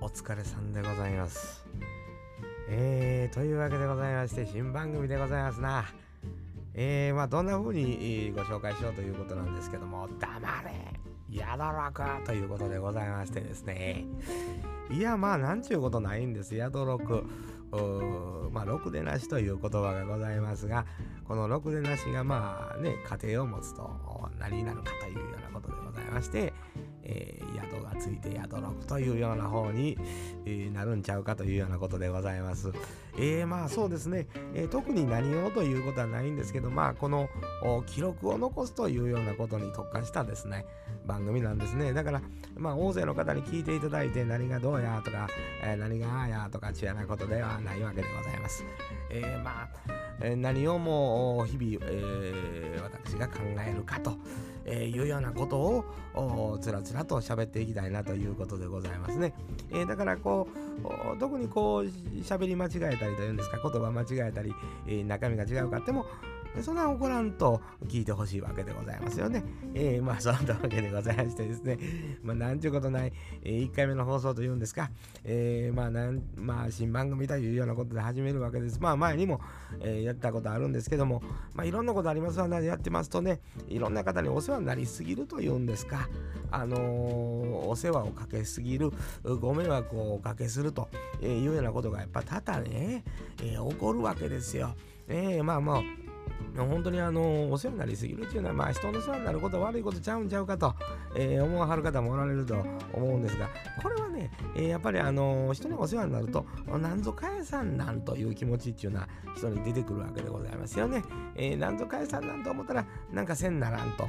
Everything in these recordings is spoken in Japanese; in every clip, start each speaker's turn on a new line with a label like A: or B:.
A: お疲れさんでございます。えー、というわけでございまして、新番組でございますな。えー、まあ、どんな風にご紹介しようということなんですけども、黙れやどろくということでございましてですね。いや、まあ、なんちゅうことないんです、やどろく。まあ、ろくでなしという言葉がございますが、このろくでなしがまあね、家庭を持つと何になるかというようなことでございまして、えー、宿ついて宿六というような方に、えー、なるんちゃうかというようなことでございます。えー、まあそうですね、えー、特に何をということはないんですけど、まあこの記録を残すというようなことに特化したですね、番組なんですね。だから、まあ大勢の方に聞いていただいて何がどうやとか、えー、何があやとかちやなことではないわけでございます。えー、まあ、えー、何をもう日々、えー、私が考えるかと。えー、いうようなことをつらつらと喋っていきたいなということでございますね。えー、だからこう特にこう喋り間違えたりというんですか言葉間違えたり、えー、中身が違うかってもそんな怒らんと聞いてほしいわけでございますよね。えー、まあそんなわけでございましてですね、まあなんちゅうことない、えー、1回目の放送というんですか、えー、まあなん、まあ新番組というようなことで始めるわけです。まあ前にも、えー、やったことあるんですけども、まあいろんなことありますわ。な、やってますとね、いろんな方にお世話になりすぎるというんですか、あのー、お世話をかけすぎる、ご迷惑をおかけすると。いうようなことがやっぱ多々ね、えー、起こるわけですよ。えー、まあまあ、本当にあのお世話になりすぎるっていうのは、まあ、人の世話になること悪いことちゃうんちゃうかと、えー、思わはる方もおられると思うんですが、これはね、えー、やっぱりあの人にお世話になると、なんぞ返さんなんという気持ちっていうのは人に出てくるわけでございますよね。えー、なんぞ返さんなんと思ったら、なんかせんならんと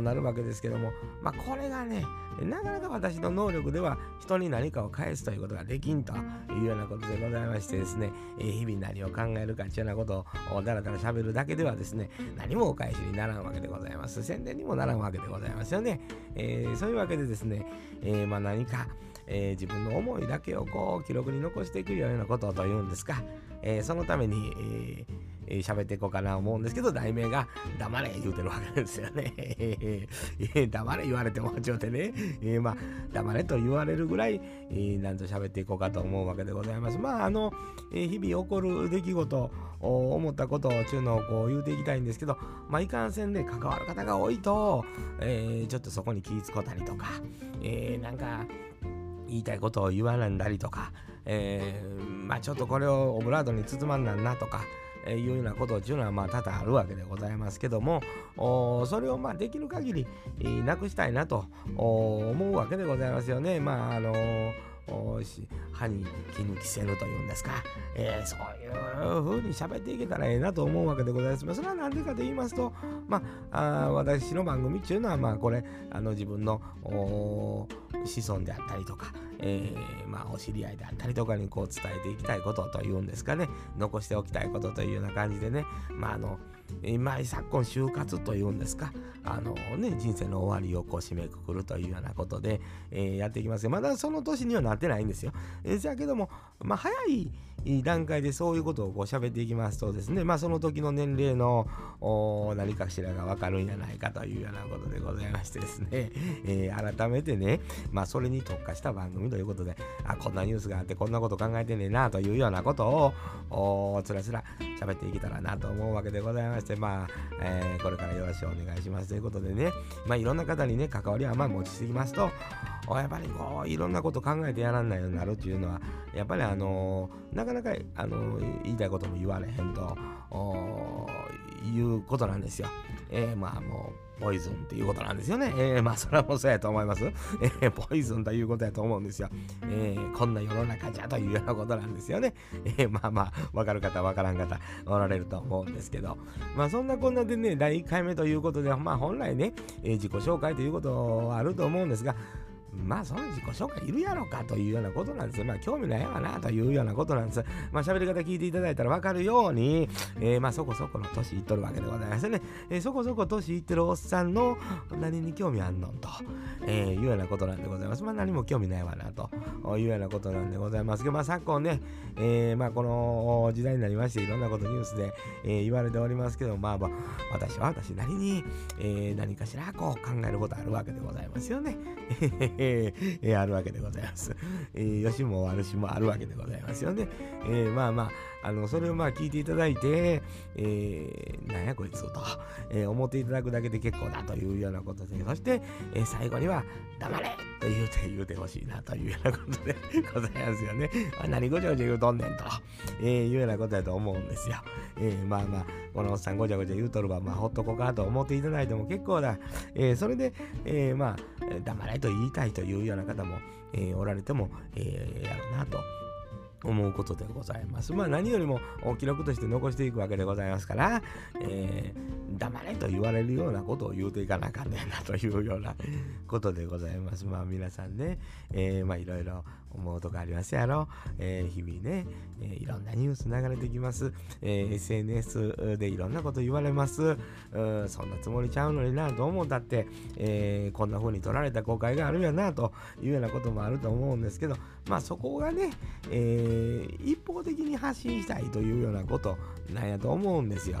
A: なるわけですけども、まあ、これがね、なかなか私の能力では人に何かを返すということができんというようなことでございましてですね、えー、日々何を考えるかっていうようなことをだらだら喋るだけではですね、何もお返しにならんわけでございます。宣伝にもならんわけでございますよね。えー、そういうわけでですね、えー、まあ何か、えー、自分の思いだけをこう記録に残していくようなことというんですか、えー、そのために、えーえー、喋っていこうかな思うんですけど、題名が黙れ言うてるわけですよね。えー、黙れ言われてもちょっとね、えー、まあ、黙れと言われるぐらい、えー、なんと喋っていこうかと思うわけでございます。まあ、あの、えー、日々起こる出来事、思ったことをちゅうのをこう言うていきたいんですけど、まあ、いかんせんで、関わる方が多いと、えー、ちょっとそこに気ぃつこたりとか、えー、なんか、言いたいことを言わなんだりとか、えー、まあちょっとこれをオブラートに包まんなんなとか、えいうようなことっていうのはまあ多々あるわけでございますけどもそれをまあできる限り、なくしたいなと思うわけでございますよね。まああのー歯に抜きせぬというんですか、えー、そういう風に喋っていけたらええなと思うわけでございます。それは何でかと言いますと、まあ、あ私の番組っていうのは、まあ、これ、あの自分の子孫であったりとか、えー、まあ、お知り合いであったりとかにこう伝えていきたいことというんですかね、残しておきたいことというような感じでね、まあ、あの、今昨今就活というんですか。あのね人生の終わりをこう締めくくるというようなことで、えー、やっていきますまだその年にはなってないんですよ。えー、じゃけども、まあ、早い段階でそういうことをこう喋っていきますとですね、まあ、その時の年齢の何かしらがわかるんじゃないかというようなことでございましてですね、えー、改めてね、まあ、それに特化した番組ということで、あ、こんなニュースがあってこんなこと考えてねんなというようなことをつらつら喋っていけたらなと思うわけでございます。して、まあ、えー、これからよろしくお願いします。ということでね、まあ、いろんな方にね、関わりはまあ持ちすぎますと、やっぱりこう、いろんなこと考えてやらないようになるっていうのは、やっぱりあのー、なかなか、あのー、言いたいことも言われへんと、いうことなんですよ。えー、まあもう、ポイズンっていうことなんですよね。えー、まあそれはもうそうやと思います。えー、ポイズンということやと思うんですよ。えー、こんな世の中じゃというようなことなんですよね。えー、まあまあ、わかる方、わからん方、おられると思うんですけど。まあそんなこんなでね、第1回目ということで、まあ本来ね、えー、自己紹介ということはあると思うんですが、まあその自己紹介いるやろかというようなことなんですよ。まあ興味ないわなというようなことなんです。まあ喋り方聞いていただいたらわかるように、えー、まあそこそこの年いっとるわけでございますね。えー、そこそこ年いってるおっさんの何に興味あんのと、えー、いうようなことなんでございます。まあ何も興味ないわなというようなことなんでございますけど、まあ昨今ね、えー、まあこの時代になりましていろんなことニュースで、えー、言われておりますけど、まあ私は私なりに、えー、何かしらこう考えることあるわけでございますよね。えーえー、あるわけでございます。えー、よしも悪しもあるわけでございますよね。えー、まあまあ、あの、それをまあ聞いていただいて、えー、なんやこいつと、えー、思っていただくだけで結構だというようなことで、そして、えー、最後には、黙れと言うて言うてほしいなというようなことで ございますよね。何ごちゃごちゃ言うとんねんと、えー、いうようなことだと思うんですよ。えー、まあまあ、このおっさんごちゃごちゃ言うとるわ、まあ、ほっとこうかと思っていただいても結構だ。えー、それで、えー、まあ、黙れと言いたいというような方も、えー、おられても、えー、やろうなと。思うことでございます。まあ何よりも記録として残していくわけでございますから、えー、黙れと言われるようなことを言うていかなあかんねんなというようなことでございます。まあ皆さんね、えー、まあいろいろ思うとこありますやろ。えー、日々ね、えー、いろんなニュース流れてきます。えー、SNS でいろんなこと言われます。うんそんなつもりちゃうのになと思ったって、えー、こんな風に取られた誤解があるやなというようなこともあると思うんですけど、まあそこがね、えー、一方的に発信したいというようなことなんやと思うんですよ。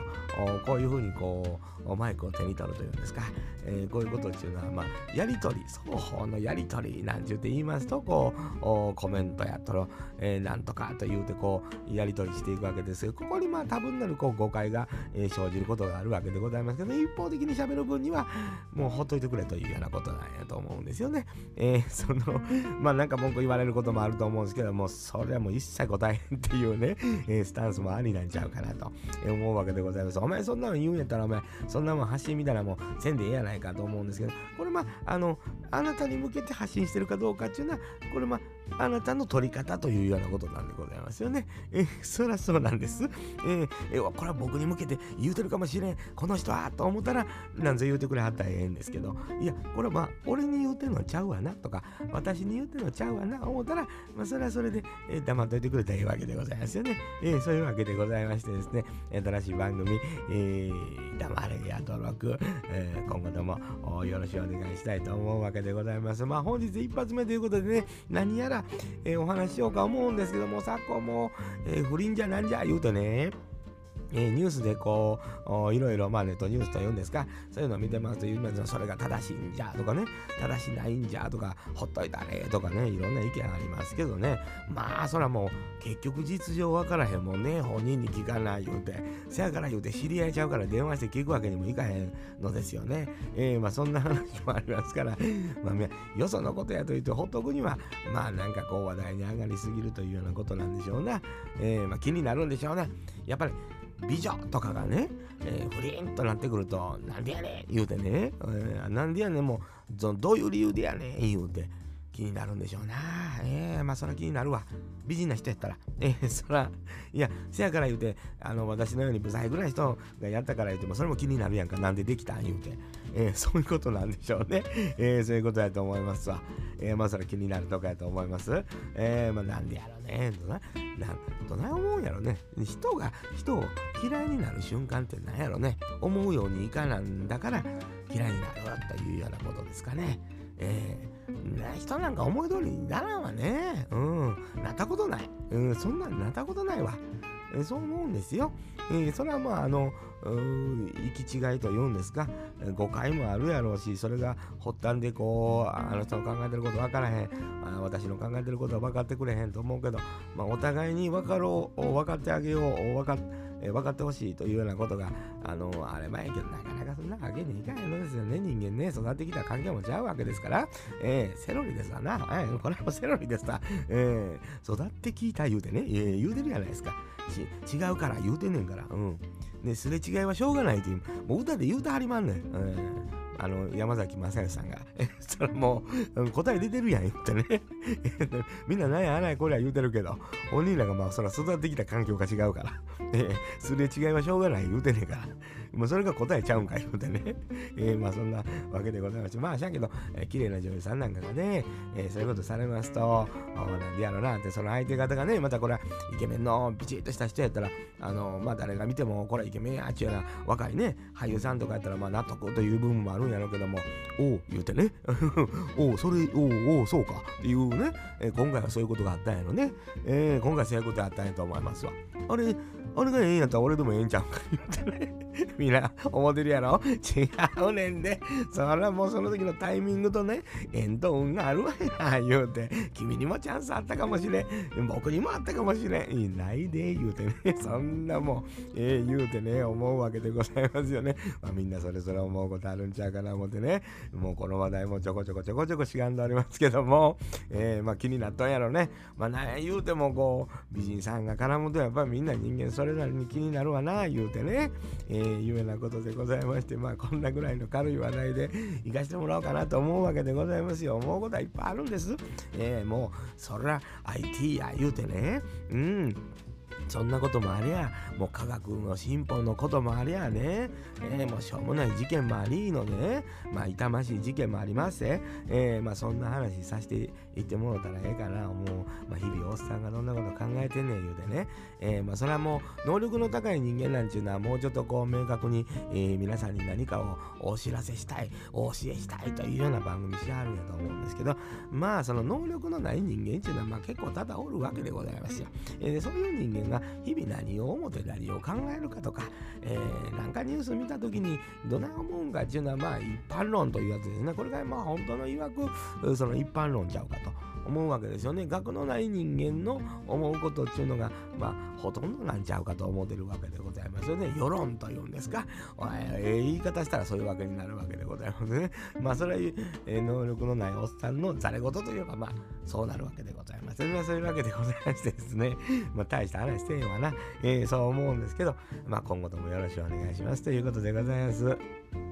A: こういうふうにこうマイクを手に取るというんですか、えー、こういうことっていうのは、まあ、やり取り、双方のやり取りなんて言って言いますと、こう、コメントやとろ、えー、なんとかと言うて、こう、やり取りしていくわけですけど、ここにまあ多分なるこう誤解が、えー、生じることがあるわけでございますけど、一方的に喋る分には、もうほっといてくれというようなことなんやと思うんですよね。えー、その、まあなんか文句言われることもあると思うんですけどもう、それはもう一切答えへんっていうね、えー、スタンスもありなんちゃうかなと思うわけでございます。お前そんなの言うんやったら、お前、そんなもん発信みたいなもんせんでええやないかと思うんですけど、これまあ、あの、あなたに向けて発信してるかどうかっていうのは、これまあ、あなたの取り方というようなことなんでございますよね。え、そりゃそうなんです。え、え、これは僕に向けて言うてるかもしれん。この人はと思ったら、なんぞ言うてくれはったらええんですけど、いや、これはまあ、俺に言うてんのちゃうわなとか、私に言うてんのちゃうわな思ったら、まあ、それはそれで、えー、黙っといてくれたらええわけでございますよね。えー、そういうわけでございましてですね、新しい番組、えー、黙れや登録、えー、今後ともよろしくお願いしたいと思うわけでございます。まあ本日一発目ということでね、何やら、えー、お話しようか思うんですけども、昨今も、えー、不倫じゃなんじゃ言うとね、え、ニュースでこう、いろいろ、まあネットニュースと言うんですか、そういうのを見てますと、それが正しいんじゃとかね、正しないんじゃとか、ほっといたれとかね、いろんな意見ありますけどね、まあ、そらもう、結局実情わからへんもんね、本人に聞かない言うて、せやから言うて知り合いちゃうから電話して聞くわけにもいかへんのですよね。えー、まあそんな話もありますから、まあ、よそのことやと言ってほっとくには、まあなんかこう話題に上がりすぎるというようなことなんでしょうな。えー、まあ気になるんでしょうね。やっぱり美女とかがね、えー、フリンとなってくると、なんでやねん言うてね、えー、なんでやねんもう、どういう理由でやねん言うて、気になるんでしょうな。ええー、まあそら気になるわ。美人な人やったら。ええー、そら、いや、せやから言うて、あの、私のようにブサイぐらい人がやったから言うても、それも気になるやんか。なんでできたん言うて。えー、そういうことなんでしょうね。えー、そういうことやと思いますわ。えー、まあそれ気になるとかやと思います。えー、まあなんでやろうね。どな、なんどない思うんやろね。人が人を嫌いになる瞬間って何やろね。思うようにいかなんだから嫌いになるわというようなことですかね。えー、人なんか思い通りにならんわね。うん。なったことない。うん、そんなんなったことないわ。えそう思うんですよ。えー、それはまあ、あの、行き違いと言うんですか、誤解もあるやろうし、それが発端でこう、あの人の考えてること分からへん、あ私の考えてることは分かってくれへんと思うけど、まあ、お互いに分かろう、分かってあげよう、分か、え、分かってほしいというようなことが、あのあれ前やけど、なかなかそんなわけにいかへんのですよね。人間ね、育ってきた関係もちゃうわけですから、えー、セロリですわな。えー、これもセロリですわ。えー、育ってきた言うてね、えー、言うてるじゃないですか。違うから言うてんねんから。うん。ね、すれ違いはしょうがないっていう、もう歌で言うてはりまんねん。うんあの、山崎正義さんが、それもう、答え出てるやん、言ってね。みんな何やあないこりゃ言うてるけど、本人らがまあ、そら育ってきた環境が違うから、すれ違いはしょうがない言うてねえから、もうそれが答えちゃうんか言うてね。えー、まあそんなわけでございまして、まあしゃけど、えー、綺麗な女優さんなんかがね、えー、そういうことされますと、なんでやろなって、その相手方がね、またこれはイケメンのピチッとした人やったら、あの、まあ誰が見ても、これイケメンやっちゅうような若いね、俳優さんとかやったら、まあ納得という部分もあるんやろうけども、おう、言うてね、おう、それ、おう、おう、そうかっていうね、えー、今回はそういうことがあったんやろね。えー、今回そういうことがあったんやと思いますわ。あれ、あれがええんやったら俺でもええんちゃうんか言うてね。みんな思ってるやろ？違うねんで。それはもうその時のタイミングとね、縁と運があるわや、言うて。君にもチャンスあったかもしれん。僕にもあったかもしれん。いないで、言うてね。そんなもん、ええー、言うてね、思うわけでございますよね。まあ、みんなそれぞれ思うことあるんちゃうかな思ってね。もうこの話題もちょこちょこちょこちょこしがんでおりますけども、えー、まあ気になったんやろね。まあ何言うてもこう、美人さんが絡むとやっぱりみんな人間それなりに気になるわな、言うてね。えー、夢なことでございまして、まあこんなぐらいの軽い話題で 行かしてもらおうかなと思うわけでございますよ。思うことはいっぱいあるんです。えー、もう、そら IT や言うてね。うん。そんなこともありゃ、もう科学の進歩のこともありゃね、え、もうしょうもない事件もありのね、まあ痛ましい事件もありまして、えー、まあそんな話させていってもらったらええかな、もう、まあ日々おっさんがどんなこと考えてんねん言うてね、えー、まあそれはもう能力の高い人間なんちゅうのはもうちょっとこう明確に、えー、皆さんに何かをお知らせしたい、お教えしたいというような番組しはるんやと思うんですけど、まあその能力のない人間っていうのはまあ結構多々おるわけでございますよ。えー、そういう人間が日々何を思って何を考えるかとか、えー、なんかニュース見た時にどない思うんかっていうのはまあ一般論というやつですね。これがまあ本当のいわくその一般論ちゃうかと。思うわけですよね。学のない人間の思うことっていうのが、まあ、ほとんどなんちゃうかと思ってるわけでございますよね。世論というんですか。ええ言い方したらそういうわけになるわけでございますね。まあ、それは、えー、能力のないおっさんのざれ言というか、まあ、そうなるわけでございます。まあ、そういうわけでございましてですね。まあ、大した話してんわな。えー、そう思うんですけど、まあ、今後ともよろしくお願いしますということでございます。